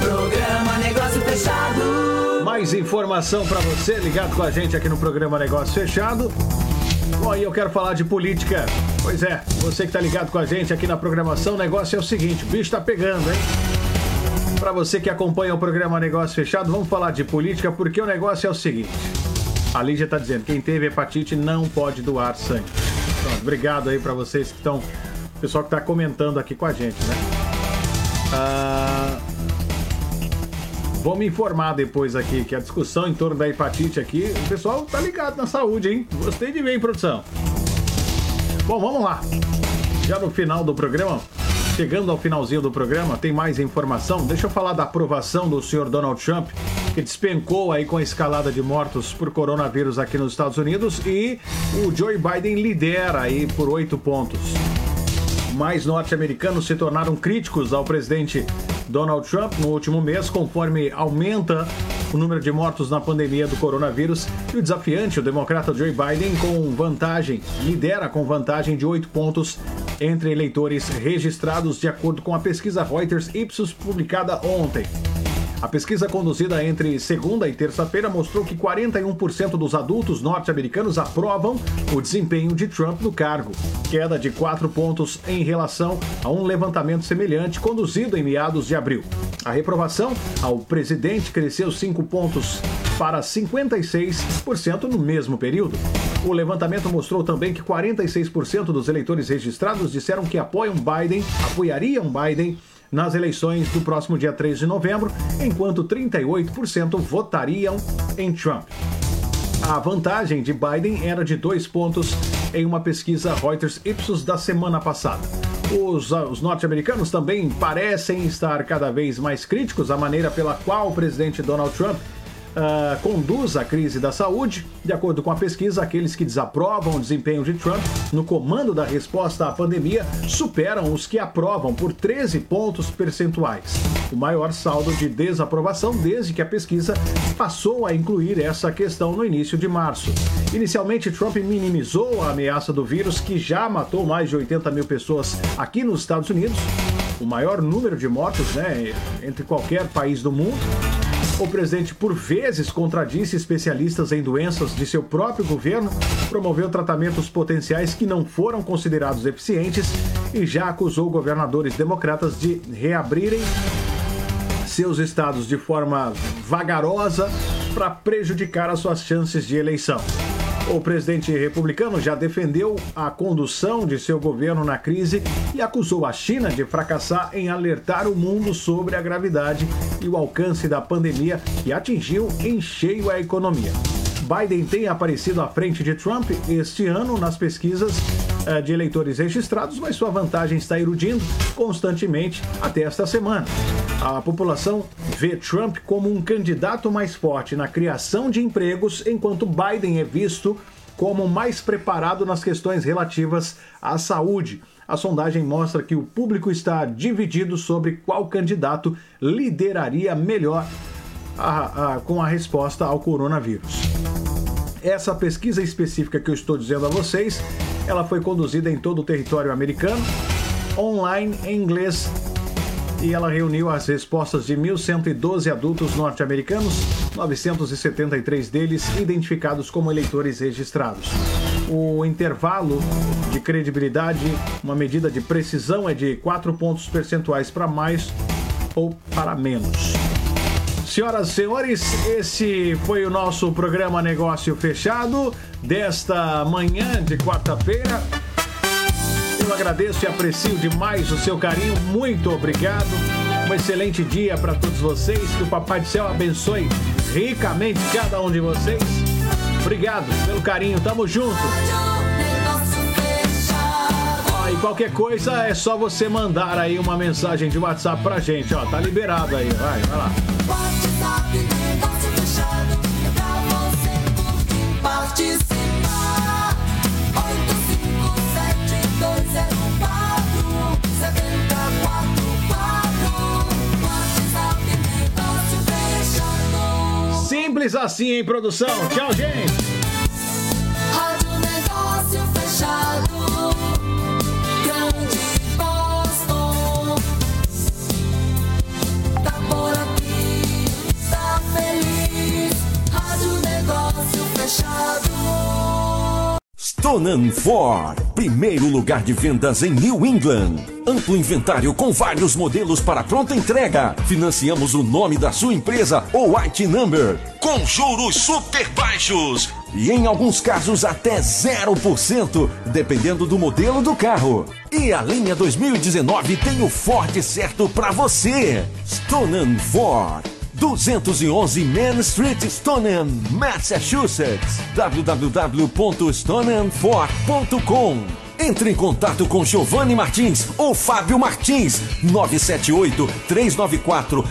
programa Negócio Fechado. Mais informação para você ligado com a gente aqui no programa Negócio Fechado. Bom, e eu quero falar de política. Pois é, você que tá ligado com a gente aqui na programação, o negócio é o seguinte, o bicho tá pegando, hein? Para você que acompanha o programa Negócio Fechado, vamos falar de política porque o negócio é o seguinte. A Lígia tá dizendo, quem teve hepatite não pode doar sangue. Obrigado aí para vocês que estão, pessoal que tá comentando aqui com a gente, né? Ah, Vou me informar depois aqui que a discussão em torno da hepatite aqui, o pessoal tá ligado na saúde, hein? Gostei de ver, hein, produção? Bom, vamos lá. Já no final do programa, chegando ao finalzinho do programa, tem mais informação. Deixa eu falar da aprovação do senhor Donald Trump, que despencou aí com a escalada de mortos por coronavírus aqui nos Estados Unidos e o Joe Biden lidera aí por oito pontos mais norte-americanos se tornaram críticos ao presidente Donald Trump no último mês, conforme aumenta o número de mortos na pandemia do coronavírus. E o desafiante, o democrata Joe Biden, com vantagem, lidera com vantagem de oito pontos entre eleitores registrados, de acordo com a pesquisa Reuters Ipsos publicada ontem. A pesquisa conduzida entre segunda e terça-feira mostrou que 41% dos adultos norte-americanos aprovam o desempenho de Trump no cargo, queda de 4 pontos em relação a um levantamento semelhante conduzido em meados de abril. A reprovação ao presidente cresceu 5 pontos para 56% no mesmo período. O levantamento mostrou também que 46% dos eleitores registrados disseram que apoiam Biden, apoiariam Biden nas eleições do próximo dia 3 de novembro, enquanto 38% votariam em Trump. A vantagem de Biden era de dois pontos em uma pesquisa Reuters Ipsos da semana passada. Os, os norte-americanos também parecem estar cada vez mais críticos à maneira pela qual o presidente Donald Trump Uh, conduz a crise da saúde. De acordo com a pesquisa, aqueles que desaprovam o desempenho de Trump no comando da resposta à pandemia superam os que aprovam por 13 pontos percentuais. o maior saldo de desaprovação desde que a pesquisa passou a incluir essa questão no início de março. Inicialmente, Trump minimizou a ameaça do vírus, que já matou mais de 80 mil pessoas aqui nos Estados Unidos, o maior número de mortos né, entre qualquer país do mundo. O presidente, por vezes, contradisse especialistas em doenças de seu próprio governo, promoveu tratamentos potenciais que não foram considerados eficientes e já acusou governadores democratas de reabrirem seus estados de forma vagarosa para prejudicar as suas chances de eleição. O presidente republicano já defendeu a condução de seu governo na crise e acusou a China de fracassar em alertar o mundo sobre a gravidade e o alcance da pandemia que atingiu em cheio a economia. Biden tem aparecido à frente de Trump este ano nas pesquisas de eleitores registrados, mas sua vantagem está erudindo constantemente até esta semana. A população vê Trump como um candidato mais forte na criação de empregos, enquanto Biden é visto como mais preparado nas questões relativas à saúde. A sondagem mostra que o público está dividido sobre qual candidato lideraria melhor a, a, com a resposta ao coronavírus. Essa pesquisa específica que eu estou dizendo a vocês, ela foi conduzida em todo o território americano, online em inglês, e ela reuniu as respostas de 1.112 adultos norte-americanos, 973 deles identificados como eleitores registrados. O intervalo de credibilidade, uma medida de precisão, é de 4 pontos percentuais para mais ou para menos. Senhoras e senhores, esse foi o nosso programa Negócio Fechado desta manhã de quarta-feira. Eu agradeço e aprecio demais o seu carinho. Muito obrigado. Um excelente dia para todos vocês. Que o Papai do Céu abençoe ricamente cada um de vocês. Obrigado pelo carinho. Tamo junto. Ó, e qualquer coisa é só você mandar aí uma mensagem de WhatsApp pra gente, ó. Tá liberado aí. Vai, vai lá. Simples assim, hein, produção? Tchau, gente. Stonan Ford, primeiro lugar de vendas em New England. Amplo inventário com vários modelos para pronta entrega. Financiamos o nome da sua empresa ou IT Number com juros super baixos e em alguns casos até 0%, dependendo do modelo do carro. E a linha 2019 tem o Ford certo para você. Stonan Ford. 211 Main Street, Stoneham, Massachusetts. www.stoneham.com Entre em contato com Giovanni Martins ou Fábio Martins. 978 394